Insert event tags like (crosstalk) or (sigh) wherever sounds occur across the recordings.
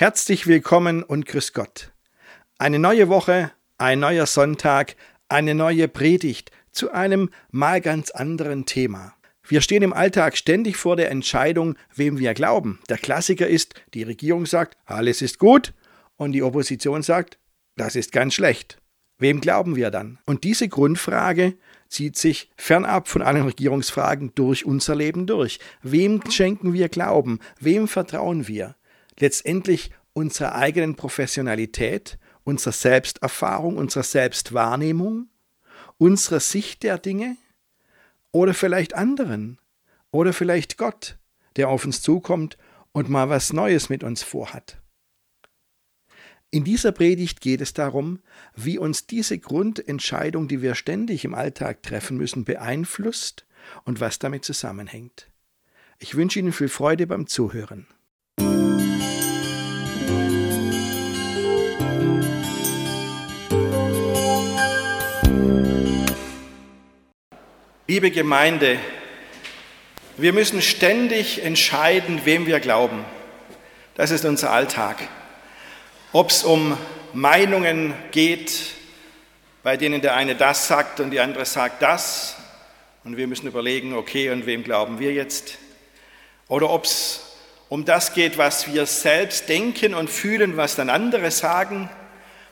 Herzlich willkommen und grüß Gott. Eine neue Woche, ein neuer Sonntag, eine neue Predigt zu einem mal ganz anderen Thema. Wir stehen im Alltag ständig vor der Entscheidung, wem wir glauben. Der Klassiker ist, die Regierung sagt, alles ist gut und die Opposition sagt, das ist ganz schlecht. Wem glauben wir dann? Und diese Grundfrage zieht sich fernab von allen Regierungsfragen durch unser Leben durch. Wem schenken wir Glauben? Wem vertrauen wir? letztendlich unserer eigenen Professionalität, unserer Selbsterfahrung, unserer Selbstwahrnehmung, unserer Sicht der Dinge oder vielleicht anderen oder vielleicht Gott, der auf uns zukommt und mal was Neues mit uns vorhat. In dieser Predigt geht es darum, wie uns diese Grundentscheidung, die wir ständig im Alltag treffen müssen, beeinflusst und was damit zusammenhängt. Ich wünsche Ihnen viel Freude beim Zuhören. Liebe Gemeinde, wir müssen ständig entscheiden, wem wir glauben. Das ist unser Alltag. Ob es um Meinungen geht, bei denen der eine das sagt und die andere sagt das, und wir müssen überlegen, okay, und wem glauben wir jetzt? Oder ob es um das geht, was wir selbst denken und fühlen, was dann andere sagen,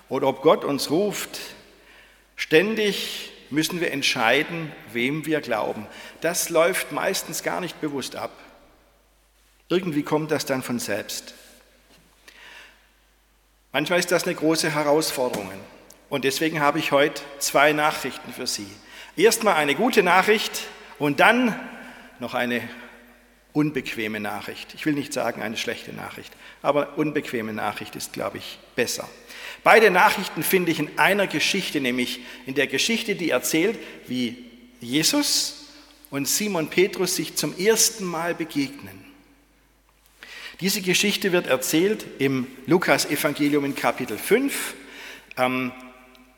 oder ob Gott uns ruft, ständig müssen wir entscheiden, wem wir glauben. Das läuft meistens gar nicht bewusst ab. Irgendwie kommt das dann von selbst. Manchmal ist das eine große Herausforderung. Und deswegen habe ich heute zwei Nachrichten für Sie. Erstmal eine gute Nachricht und dann noch eine unbequeme Nachricht. Ich will nicht sagen eine schlechte Nachricht, aber unbequeme Nachricht ist, glaube ich, besser. Beide Nachrichten finde ich in einer Geschichte, nämlich in der Geschichte, die erzählt, wie Jesus und Simon Petrus sich zum ersten Mal begegnen. Diese Geschichte wird erzählt im Lukas-Evangelium in Kapitel 5. Ähm,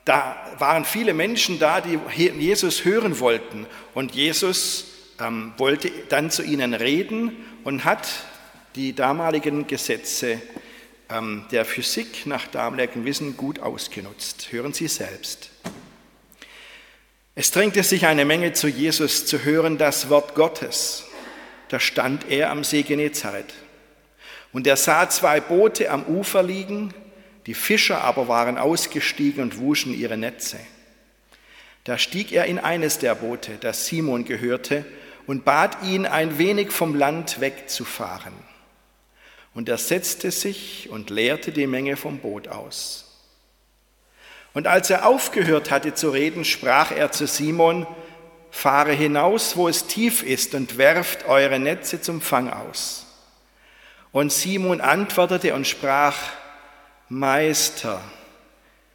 da waren viele Menschen da, die Jesus hören wollten. Und Jesus ähm, wollte dann zu ihnen reden und hat die damaligen Gesetze der Physik nach damaligem Wissen gut ausgenutzt. Hören Sie selbst. Es drängte sich eine Menge zu Jesus zu hören das Wort Gottes. Da stand er am See Genezareth. Und er sah zwei Boote am Ufer liegen, die Fischer aber waren ausgestiegen und wuschen ihre Netze. Da stieg er in eines der Boote, das Simon gehörte, und bat ihn, ein wenig vom Land wegzufahren. Und er setzte sich und leerte die Menge vom Boot aus. Und als er aufgehört hatte zu reden, sprach er zu Simon, fahre hinaus, wo es tief ist, und werft eure Netze zum Fang aus. Und Simon antwortete und sprach, Meister,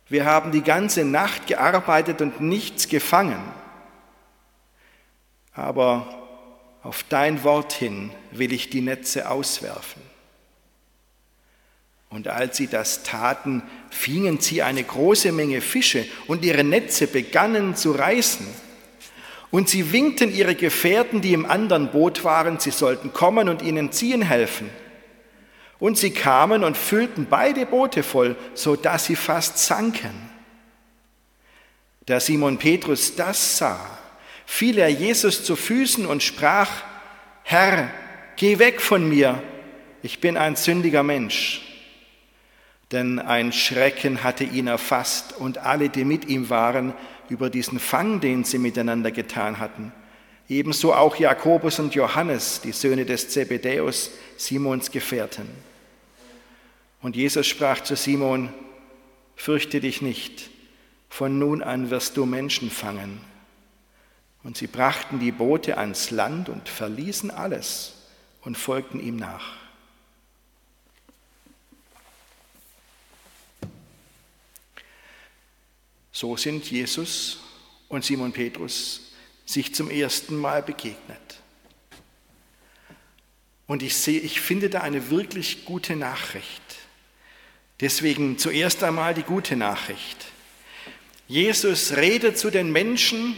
wir haben die ganze Nacht gearbeitet und nichts gefangen. Aber auf dein Wort hin will ich die Netze auswerfen. Und als sie das taten, fingen sie eine große Menge Fische und ihre Netze begannen zu reißen. Und sie winkten ihre Gefährten, die im anderen Boot waren, sie sollten kommen und ihnen ziehen helfen. Und sie kamen und füllten beide Boote voll, so dass sie fast sanken. Da Simon Petrus das sah, fiel er Jesus zu Füßen und sprach, Herr, geh weg von mir, ich bin ein sündiger Mensch denn ein Schrecken hatte ihn erfasst und alle, die mit ihm waren, über diesen Fang, den sie miteinander getan hatten. Ebenso auch Jakobus und Johannes, die Söhne des Zebedäus, Simons Gefährten. Und Jesus sprach zu Simon, fürchte dich nicht, von nun an wirst du Menschen fangen. Und sie brachten die Boote ans Land und verließen alles und folgten ihm nach. So sind Jesus und Simon Petrus sich zum ersten Mal begegnet. Und ich sehe, ich finde da eine wirklich gute Nachricht. Deswegen zuerst einmal die gute Nachricht. Jesus redet zu den Menschen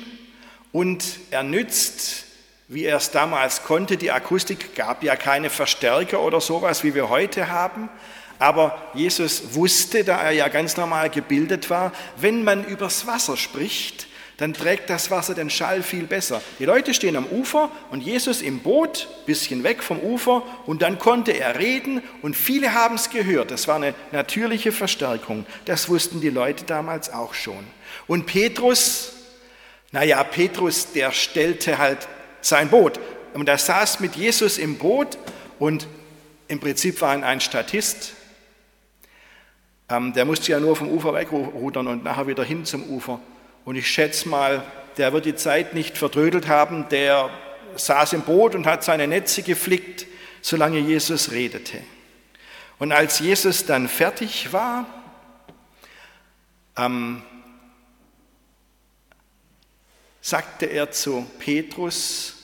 und er nützt, wie er es damals konnte, die Akustik gab ja keine Verstärker oder sowas, wie wir heute haben, Aber Jesus wusste, da er ja ganz normal gebildet war, wenn man übers Wasser spricht, dann trägt das Wasser den Schall viel besser. Die Leute stehen am Ufer und Jesus im Boot, bisschen weg vom Ufer, und dann konnte er reden und viele haben es gehört. Das war eine natürliche Verstärkung. Das wussten die Leute damals auch schon. Und Petrus, naja, Petrus, der stellte halt sein Boot. Und er saß mit Jesus im Boot und im Prinzip war er ein Statist. Ähm, der musste ja nur vom Ufer wegrudern und nachher wieder hin zum Ufer. Und ich schätze mal, der wird die Zeit nicht vertrödelt haben, der saß im Boot und hat seine Netze geflickt, solange Jesus redete. Und als Jesus dann fertig war, ähm, sagte er zu Petrus,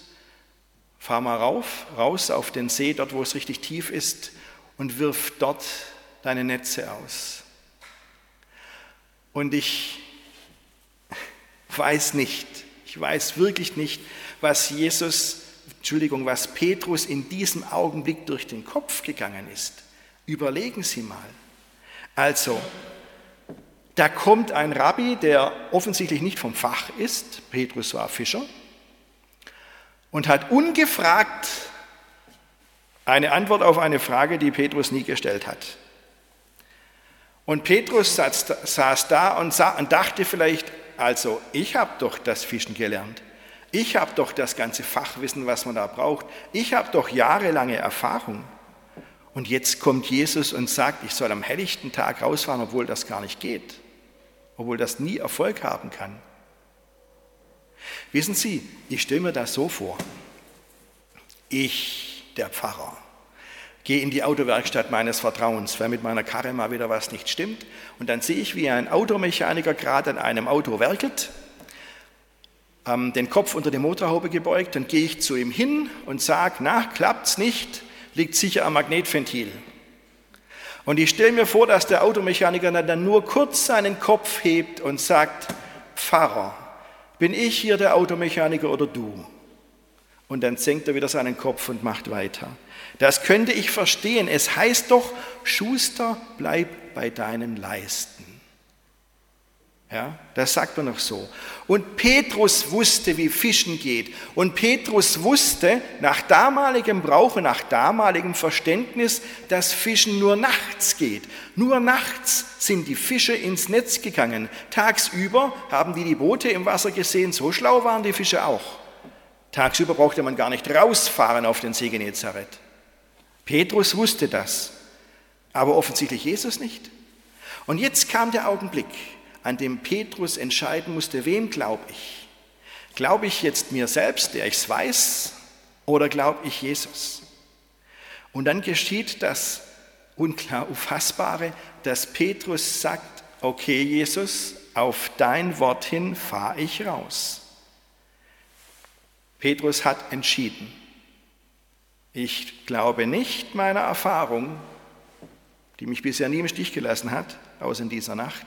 fahr mal rauf, raus auf den See, dort wo es richtig tief ist, und wirf dort deine Netze aus. Und ich weiß nicht, ich weiß wirklich nicht, was Jesus, Entschuldigung, was Petrus in diesem Augenblick durch den Kopf gegangen ist. Überlegen Sie mal. Also, da kommt ein Rabbi, der offensichtlich nicht vom Fach ist, Petrus war Fischer, und hat ungefragt eine Antwort auf eine Frage, die Petrus nie gestellt hat. Und Petrus saß, da und, dachte vielleicht, also ich habe doch das Fischen gelernt. Ich habe doch das ganze Fachwissen, was man da braucht. Ich habe doch jahrelange Erfahrung. Und jetzt kommt Jesus und sagt, ich soll am helllichten Tag rausfahren, obwohl das gar nicht geht, obwohl das nie Erfolg haben kann. Wissen Sie, ich stelle mir das so vor. Ich, der Pfarrer, gehe in die Autowerkstatt meines Vertrauens, weil mit meiner Karre mal wieder was nicht stimmt. Und dann sehe ich, wie ein Automechaniker gerade an einem Auto werkelt, ähm, den Kopf unter die Motorhaube gebeugt, dann gehe ich zu ihm hin und sage, na, klappt's nicht, liegt sicher am Magnetventil. Und ich stelle mir vor, dass der Automechaniker dann nur kurz seinen Kopf hebt und sagt, Pfarrer, bin ich hier der Automechaniker oder du? Und dann senkt er wieder seinen Kopf und macht weiter. Das könnte ich verstehen. Es heißt doch, Schuster, bleib bei deinen Leisten. Ja, das sagt man noch so. Und Petrus wusste, wie Fischen geht. Und Petrus wusste nach damaligem Brauch und nach damaligem Verständnis, dass Fischen nur nachts geht. Nur nachts sind die Fische ins Netz gegangen. Tagsüber haben die die Boote im Wasser gesehen. So schlau waren die Fische auch. Tagsüber brauchte man gar nicht rausfahren auf den See Genezareth. Petrus wusste das, aber offensichtlich Jesus nicht. Und jetzt kam der Augenblick, an dem Petrus entscheiden musste, wem glaube ich? Glaube ich jetzt mir selbst, der ich es weiß, oder glaube ich Jesus? Und dann geschieht das unklar Unfassbare, dass Petrus sagt, okay Jesus, auf dein Wort hin fahre ich raus. Petrus hat entschieden. Ich glaube nicht meiner Erfahrung, die mich bisher nie im Stich gelassen hat, außer in dieser Nacht.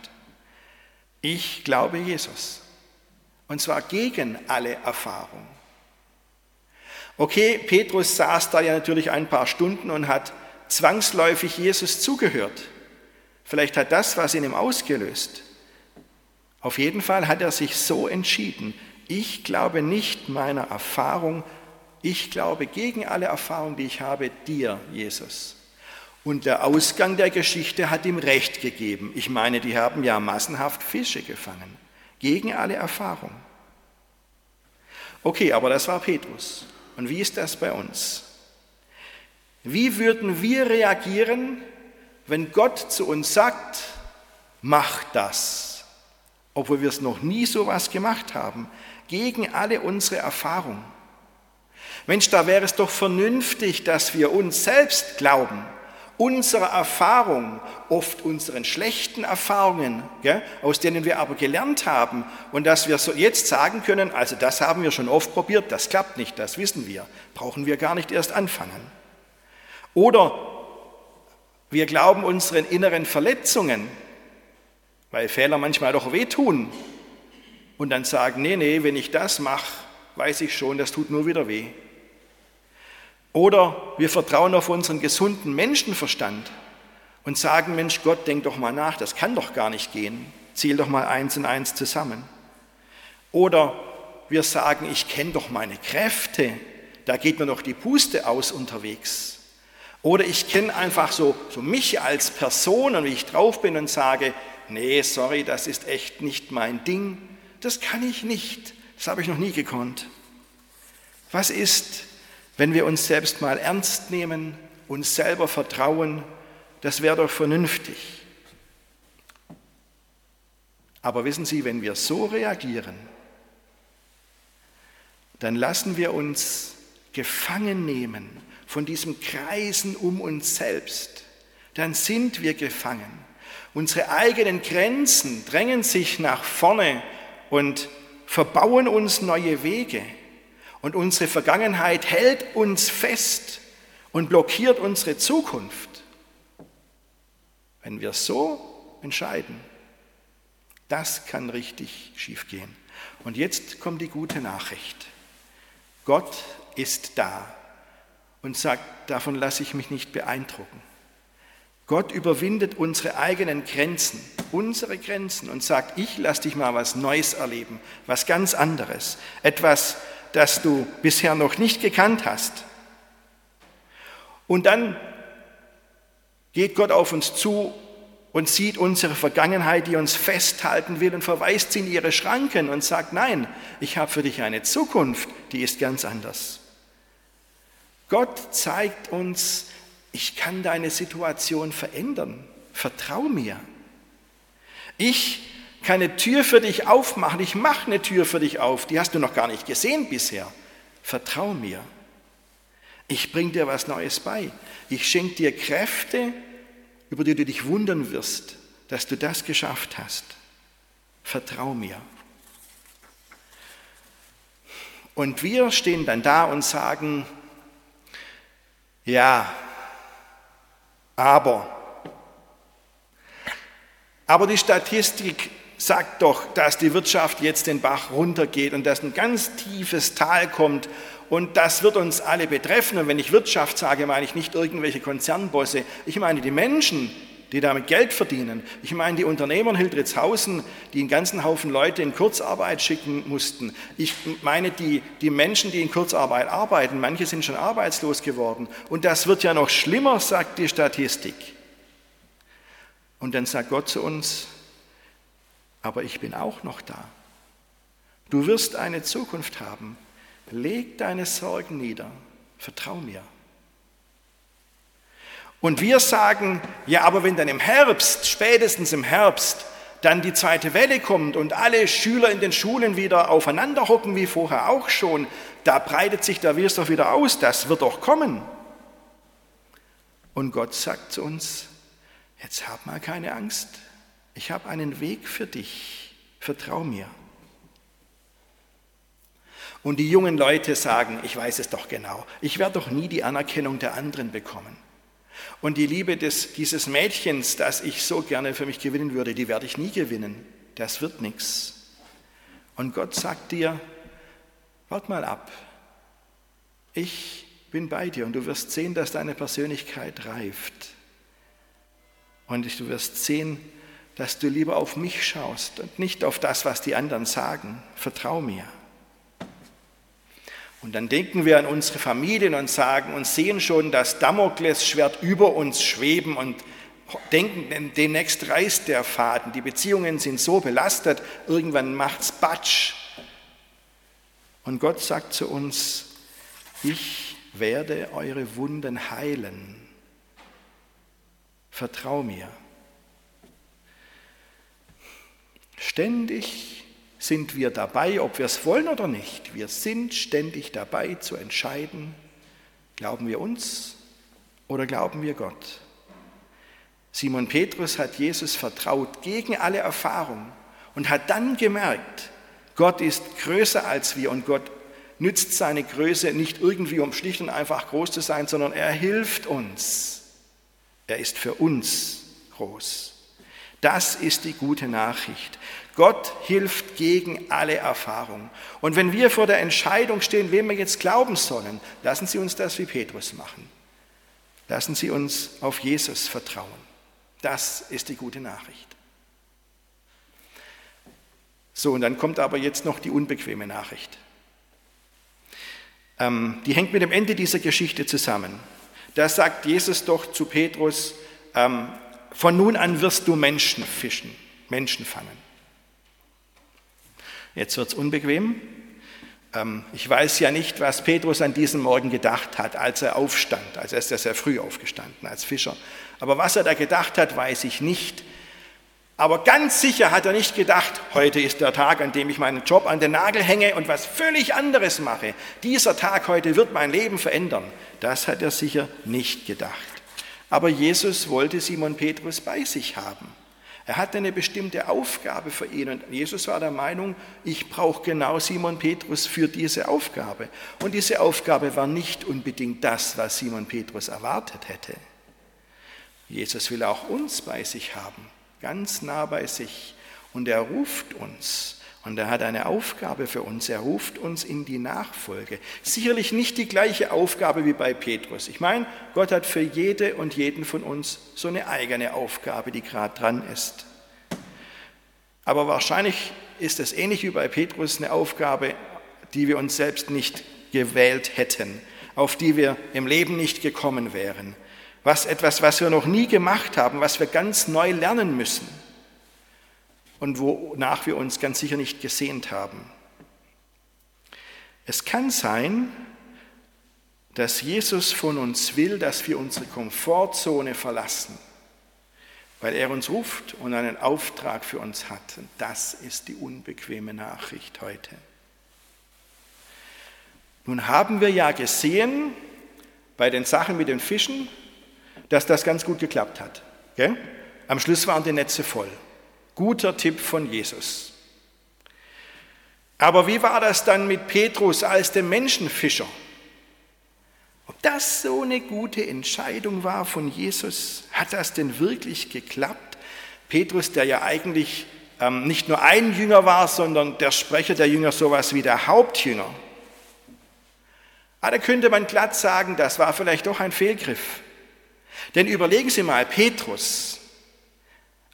Ich glaube Jesus. Und zwar gegen alle Erfahrung. Okay, Petrus saß da ja natürlich ein paar Stunden und hat zwangsläufig Jesus zugehört. Vielleicht hat das was in ihm ausgelöst. Auf jeden Fall hat er sich so entschieden. Ich glaube nicht meiner Erfahrung, ich glaube gegen alle Erfahrungen, die ich habe, dir, Jesus. Und der Ausgang der Geschichte hat ihm recht gegeben. Ich meine, die haben ja massenhaft Fische gefangen, gegen alle Erfahrung. Okay, aber das war Petrus. Und wie ist das bei uns? Wie würden wir reagieren, wenn Gott zu uns sagt, mach das, obwohl wir es noch nie so was gemacht haben, gegen alle unsere Erfahrungen? Mensch, da wäre es doch vernünftig, dass wir uns selbst glauben, unserer Erfahrung, oft unseren schlechten Erfahrungen, gell, aus denen wir aber gelernt haben und dass wir so jetzt sagen können, also das haben wir schon oft probiert, das klappt nicht, das wissen wir, brauchen wir gar nicht erst anfangen. Oder wir glauben unseren inneren Verletzungen, weil Fehler manchmal doch wehtun und dann sagen, nee, nee, wenn ich das mache, weiß ich schon, das tut nur wieder weh. Oder wir vertrauen auf unseren gesunden Menschenverstand und sagen, Mensch, Gott, denk doch mal nach, das kann doch gar nicht gehen. Zähl doch mal eins und eins zusammen. Oder wir sagen, ich kenne doch meine Kräfte, da geht mir doch die Puste aus unterwegs. Oder ich kenne einfach so, so mich als Person und wie ich drauf bin und sage, nee, sorry, das ist echt nicht mein Ding, das kann ich nicht, das habe ich noch nie gekonnt. Was ist, wenn wir uns selbst mal ernst nehmen, uns selber vertrauen, das wäre doch vernünftig. Aber wissen Sie, wenn wir so reagieren, dann lassen wir uns gefangen nehmen von diesem Kreisen um uns selbst. Dann sind wir gefangen. Unsere eigenen Grenzen drängen sich nach vorne und verbauen uns neue Wege. Und unsere Vergangenheit hält uns fest und blockiert unsere Zukunft. Wenn wir so entscheiden, das kann richtig schiefgehen. Und jetzt kommt die gute Nachricht. Gott ist da und sagt, davon lasse ich mich nicht beeindrucken. Gott überwindet unsere eigenen Grenzen, unsere Grenzen und sagt, ich lasse dich mal was Neues erleben, was ganz anderes, etwas, das du bisher noch nicht gekannt hast. Und dann geht Gott auf uns zu und sieht unsere Vergangenheit, die uns festhalten will und verweist sie in ihre Schranken und sagt, nein, ich habe für dich eine Zukunft, die ist ganz anders. Gott zeigt uns, ich kann deine Situation verändern. Vertrau mir. Ich kann eine Tür für dich aufmachen. Ich mache eine Tür für dich auf. Die hast du noch gar nicht gesehen bisher. Vertrau mir. Ich bringe dir was Neues bei. Ich schenke dir Kräfte, über die du dich wundern wirst, dass du das geschafft hast. Vertrau mir. Und wir stehen dann da und sagen, ja, aber, aber die Statistik sagt doch, dass die Wirtschaft jetzt den Bach runtergeht und dass ein ganz tiefes Tal kommt und das wird uns alle betreffen. Und wenn ich Wirtschaft sage, meine ich nicht irgendwelche Konzernbosse. Ich meine die Menschen, die damit Geld verdienen. Ich meine die Unternehmer in Hildritzhausen, die einen ganzen Haufen Leute in Kurzarbeit schicken mussten. Ich meine die, die Menschen, die in Kurzarbeit arbeiten. Manche sind schon arbeitslos geworden. Und das wird ja noch schlimmer, sagt die Statistik. Und dann sagt Gott zu uns, aber ich bin auch noch da. Du wirst eine Zukunft haben. Leg deine Sorgen nieder, vertrau mir. Und wir sagen, ja, aber wenn dann im Herbst, spätestens im Herbst, dann die zweite Welle kommt und alle Schüler in den Schulen wieder aufeinander hocken, wie vorher auch schon, da breitet sich der Virus doch wieder aus, das wird doch kommen. Und Gott sagt zu uns, jetzt hab mal keine Angst, ich habe einen Weg für dich, vertrau mir. Und die jungen Leute sagen, ich weiß es doch genau, ich werde doch nie die Anerkennung der anderen bekommen. Und die Liebe des, dieses Mädchens, das ich so gerne für mich gewinnen würde, die werde ich nie gewinnen. Das wird nichts. Und Gott sagt dir, wart mal ab. Ich bin bei dir und du wirst sehen, dass deine Persönlichkeit reift. Und du wirst sehen, dass du lieber auf mich schaust und nicht auf das, was die anderen sagen. Vertrau mir. Und dann denken wir an unsere Familien und sagen und sehen schon das Damoklesschwert über uns schweben und denken, demnächst reißt der Faden. Die Beziehungen sind so belastet, irgendwann macht's Batsch. Und Gott sagt zu uns, ich werde eure Wunden heilen. Vertrau mir. Ständig sind wir dabei, ob wir es wollen oder nicht. Wir sind ständig dabei zu entscheiden, glauben wir uns oder glauben wir Gott. Simon Petrus hat Jesus vertraut gegen alle Erfahrung und hat dann gemerkt, Gott ist größer als wir und Gott nützt seine Größe nicht irgendwie, um schlicht und einfach groß zu sein, sondern er hilft uns. Er ist für uns groß. Das ist die gute Nachricht. Gott hilft gegen alle Erfahrung. Und wenn wir vor der Entscheidung stehen, wem wir jetzt glauben sollen, lassen Sie uns das wie Petrus machen. Lassen Sie uns auf Jesus vertrauen. Das ist die gute Nachricht. So, und dann kommt aber jetzt noch die unbequeme Nachricht. Ähm, die hängt mit dem Ende dieser Geschichte zusammen. Da sagt Jesus doch zu Petrus, ähm, von nun an wirst du Menschen fischen, Menschen fangen. Jetzt wird es unbequem. Ähm, ich weiß ja nicht, was Petrus an diesem Morgen gedacht hat, als er aufstand. Also er ist ja sehr früh aufgestanden als Fischer. Aber was er da gedacht hat, weiß ich nicht. Aber ganz sicher hat er nicht gedacht, heute ist der Tag, an dem ich meinen Job an den Nagel hänge und was völlig anderes mache. Dieser Tag heute wird mein Leben verändern. Das hat er sicher nicht gedacht. Aber Jesus wollte Simon Petrus bei sich haben. Er hatte eine bestimmte Aufgabe für ihn und Jesus war der Meinung, ich brauche genau Simon Petrus für diese Aufgabe. Und diese Aufgabe war nicht unbedingt das, was Simon Petrus erwartet hätte. Jesus will auch uns bei sich haben ganz nah bei sich. Und er ruft uns. Und er hat eine Aufgabe für uns. Er ruft uns in die Nachfolge. Sicherlich nicht die gleiche Aufgabe wie bei Petrus. Ich meine, Gott hat für jede und jeden von uns so eine eigene Aufgabe, die gerade dran ist. Aber wahrscheinlich ist es ähnlich wie bei Petrus eine Aufgabe, die wir uns selbst nicht gewählt hätten, auf die wir im Leben nicht gekommen wären was etwas, was wir noch nie gemacht haben, was wir ganz neu lernen müssen und wonach wir uns ganz sicher nicht gesehnt haben. Es kann sein, dass Jesus von uns will, dass wir unsere Komfortzone verlassen, weil er uns ruft und einen Auftrag für uns hat. Und das ist die unbequeme Nachricht heute. Nun haben wir ja gesehen bei den Sachen mit den Fischen, dass das ganz gut geklappt hat. Gell? Am Schluss waren die Netze voll. Guter Tipp von Jesus. Aber wie war das dann mit Petrus als dem Menschenfischer? Ob das so eine gute Entscheidung war von Jesus? Hat das denn wirklich geklappt? Petrus, der ja eigentlich ähm, nicht nur ein Jünger war, sondern der Sprecher der Jünger sowas wie der Hauptjünger. Aber ah, da könnte man glatt sagen, das war vielleicht doch ein Fehlgriff. Denn überlegen Sie mal, Petrus,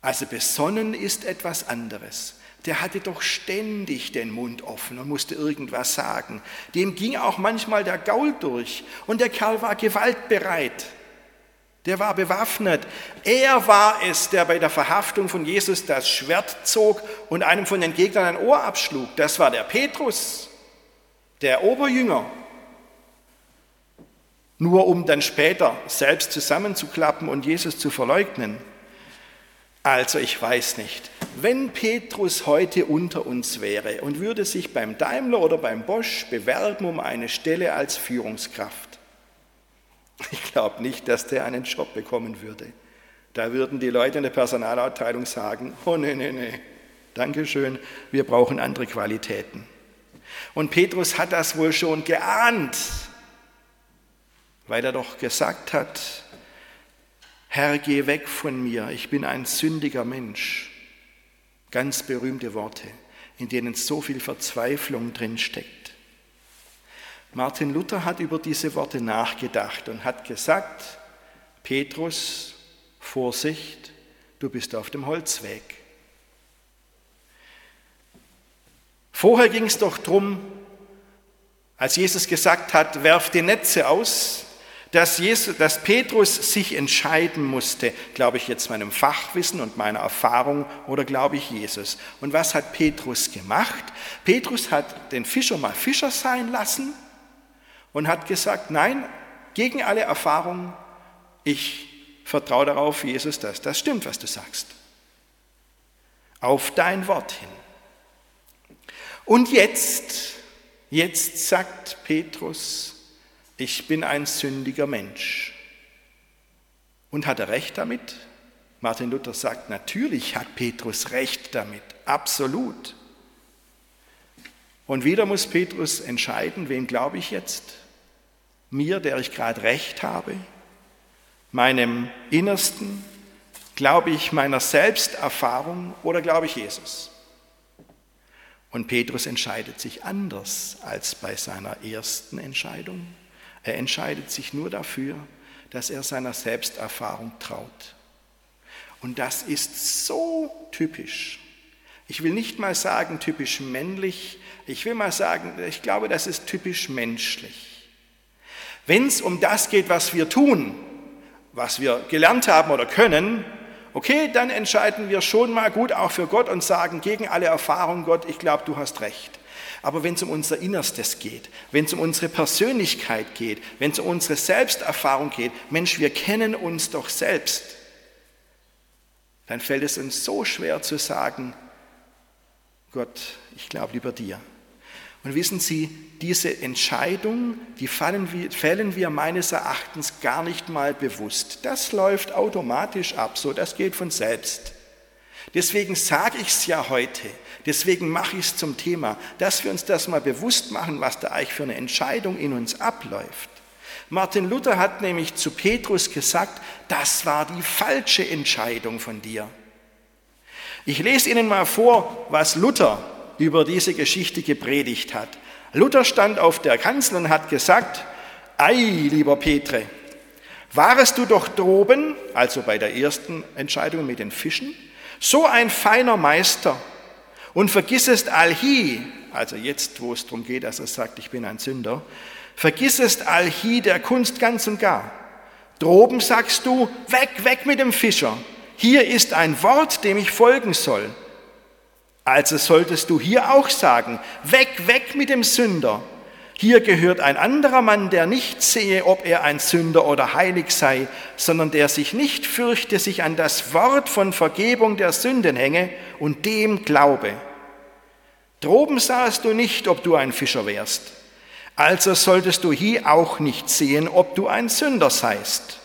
also besonnen ist etwas anderes. Der hatte doch ständig den Mund offen und musste irgendwas sagen. Dem ging auch manchmal der Gaul durch und der Kerl war gewaltbereit. Der war bewaffnet. Er war es, der bei der Verhaftung von Jesus das Schwert zog und einem von den Gegnern ein Ohr abschlug. Das war der Petrus, der Oberjünger nur um dann später selbst zusammenzuklappen und Jesus zu verleugnen. Also ich weiß nicht, wenn Petrus heute unter uns wäre und würde sich beim Daimler oder beim Bosch bewerben um eine Stelle als Führungskraft, (laughs) ich glaube nicht, dass der einen Job bekommen würde. Da würden die Leute in der Personalabteilung sagen, oh nee, nee, nee, Dankeschön, wir brauchen andere Qualitäten. Und Petrus hat das wohl schon geahnt, weil er doch gesagt hat, Herr, geh weg von mir, ich bin ein sündiger Mensch. Ganz berühmte Worte, in denen so viel Verzweiflung drin steckt. Martin Luther hat über diese Worte nachgedacht und hat gesagt, Petrus, Vorsicht, du bist auf dem Holzweg. Vorher ging es doch darum, als Jesus gesagt hat, werf die Netze aus, dass, Jesus, dass Petrus sich entscheiden musste, glaube ich jetzt meinem Fachwissen und meiner Erfahrung oder glaube ich Jesus. Und was hat Petrus gemacht? Petrus hat den Fischer mal Fischer sein lassen und hat gesagt, nein, gegen alle Erfahrung, ich vertraue darauf, Jesus, dass das stimmt, was du sagst. Auf dein Wort hin. Und jetzt, jetzt sagt Petrus, ich bin ein sündiger Mensch. Und hat er recht damit? Martin Luther sagt, natürlich hat Petrus recht damit, absolut. Und wieder muss Petrus entscheiden, wem glaube ich jetzt? Mir, der ich gerade recht habe? Meinem Innersten? Glaube ich meiner Selbsterfahrung oder glaube ich Jesus? Und Petrus entscheidet sich anders als bei seiner ersten Entscheidung. Er entscheidet sich nur dafür, dass er seiner Selbsterfahrung traut. Und das ist so typisch. Ich will nicht mal sagen typisch männlich, ich will mal sagen, ich glaube, das ist typisch menschlich. Wenn es um das geht, was wir tun, was wir gelernt haben oder können, okay, dann entscheiden wir schon mal gut auch für Gott und sagen gegen alle Erfahrung, Gott, ich glaube, du hast recht. Aber wenn es um unser Innerstes geht, wenn es um unsere Persönlichkeit geht, wenn es um unsere Selbsterfahrung geht, Mensch, wir kennen uns doch selbst, dann fällt es uns so schwer zu sagen, Gott, ich glaube lieber dir. Und wissen Sie, diese Entscheidung, die wir, fällen wir meines Erachtens gar nicht mal bewusst. Das läuft automatisch ab, so das geht von selbst. Deswegen sage ich es ja heute, deswegen mache ich es zum Thema, dass wir uns das mal bewusst machen, was da eigentlich für eine Entscheidung in uns abläuft. Martin Luther hat nämlich zu Petrus gesagt, das war die falsche Entscheidung von dir. Ich lese Ihnen mal vor, was Luther über diese Geschichte gepredigt hat. Luther stand auf der Kanzel und hat gesagt, ei, lieber Petre, warest du doch droben, also bei der ersten Entscheidung mit den Fischen, so ein feiner Meister und vergissest allhi, also jetzt, wo es darum geht, dass er sagt, ich bin ein Sünder, vergissest allhi der Kunst ganz und gar. Droben sagst du, weg, weg mit dem Fischer. Hier ist ein Wort, dem ich folgen soll. Also solltest du hier auch sagen, weg, weg mit dem Sünder. Hier gehört ein anderer Mann, der nicht sehe, ob er ein Sünder oder heilig sei, sondern der sich nicht fürchte, sich an das Wort von Vergebung der Sünden hänge und dem glaube. Droben sahst du nicht, ob du ein Fischer wärst. Also solltest du hier auch nicht sehen, ob du ein Sünder seist.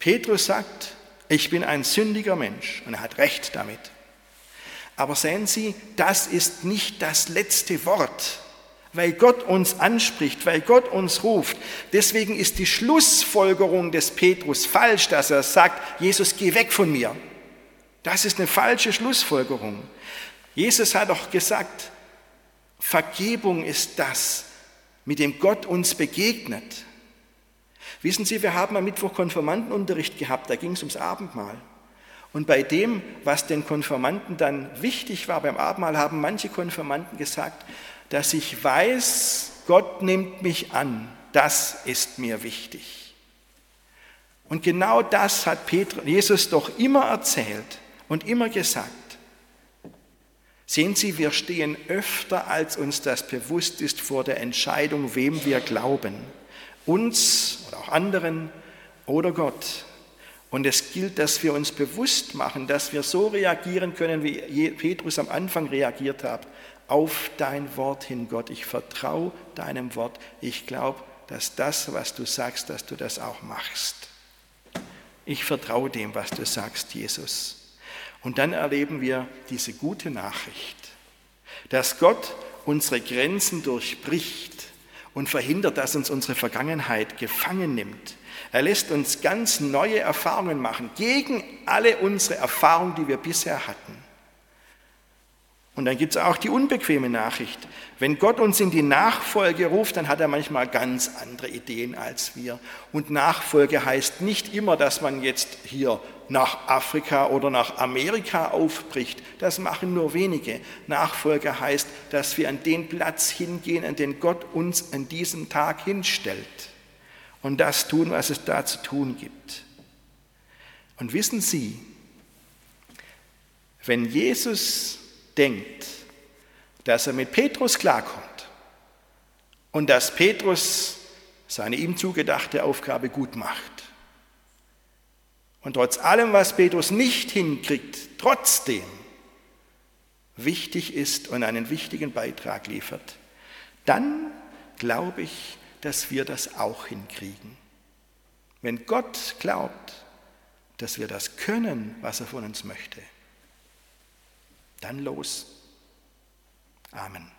Petrus sagt, ich bin ein sündiger Mensch und er hat recht damit. Aber sehen Sie, das ist nicht das letzte Wort, weil Gott uns anspricht, weil Gott uns ruft. Deswegen ist die Schlussfolgerung des Petrus falsch, dass er sagt, Jesus, geh weg von mir. Das ist eine falsche Schlussfolgerung. Jesus hat doch gesagt, Vergebung ist das, mit dem Gott uns begegnet. Wissen Sie, wir haben am Mittwoch Konfirmandenunterricht gehabt, da ging es ums Abendmahl. Und bei dem, was den Konfirmanden dann wichtig war beim Abendmahl, haben manche Konfirmanden gesagt, dass ich weiß, Gott nimmt mich an, das ist mir wichtig. Und genau das hat Petrus, Jesus doch immer erzählt und immer gesagt. Sehen Sie, wir stehen öfter, als uns das bewusst ist, vor der Entscheidung, wem wir glauben. Uns oder auch anderen oder Gott. Und es gilt, dass wir uns bewusst machen, dass wir so reagieren können, wie Petrus am Anfang reagiert hat. Auf dein Wort hin, Gott. Ich vertraue deinem Wort. Ich glaube, dass das, was du sagst, dass du das auch machst. Ich vertraue dem, was du sagst, Jesus. Und dann erleben wir diese gute Nachricht, dass Gott unsere Grenzen durchbricht und verhindert, dass uns unsere Vergangenheit gefangen nimmt er lässt uns ganz neue Erfahrungen machen, gegen alle unsere Erfahrungen, die wir bisher hatten. Und dann gibt es auch die unbequeme Nachricht. Wenn Gott uns in die Nachfolge ruft, dann hat er manchmal ganz andere Ideen als wir. Und Nachfolge heißt nicht immer, dass man jetzt hier nach Afrika oder nach Amerika aufbricht. Das machen nur wenige. Nachfolge heißt, dass wir an den Platz hingehen, an den Gott uns an diesem Tag hinstellt und das tun, was es da zu tun gibt. Und wissen Sie, wenn Jesus denkt, dass er mit Petrus klarkommt und dass Petrus seine ihm zugedachte Aufgabe gut macht und trotz allem, was Petrus nicht hinkriegt, trotzdem wichtig ist und einen wichtigen Beitrag liefert, dann glaube ich, dass wir das auch hinkriegen. Wenn Gott glaubt, dass wir das können, was er von uns möchte, dann los. Amen.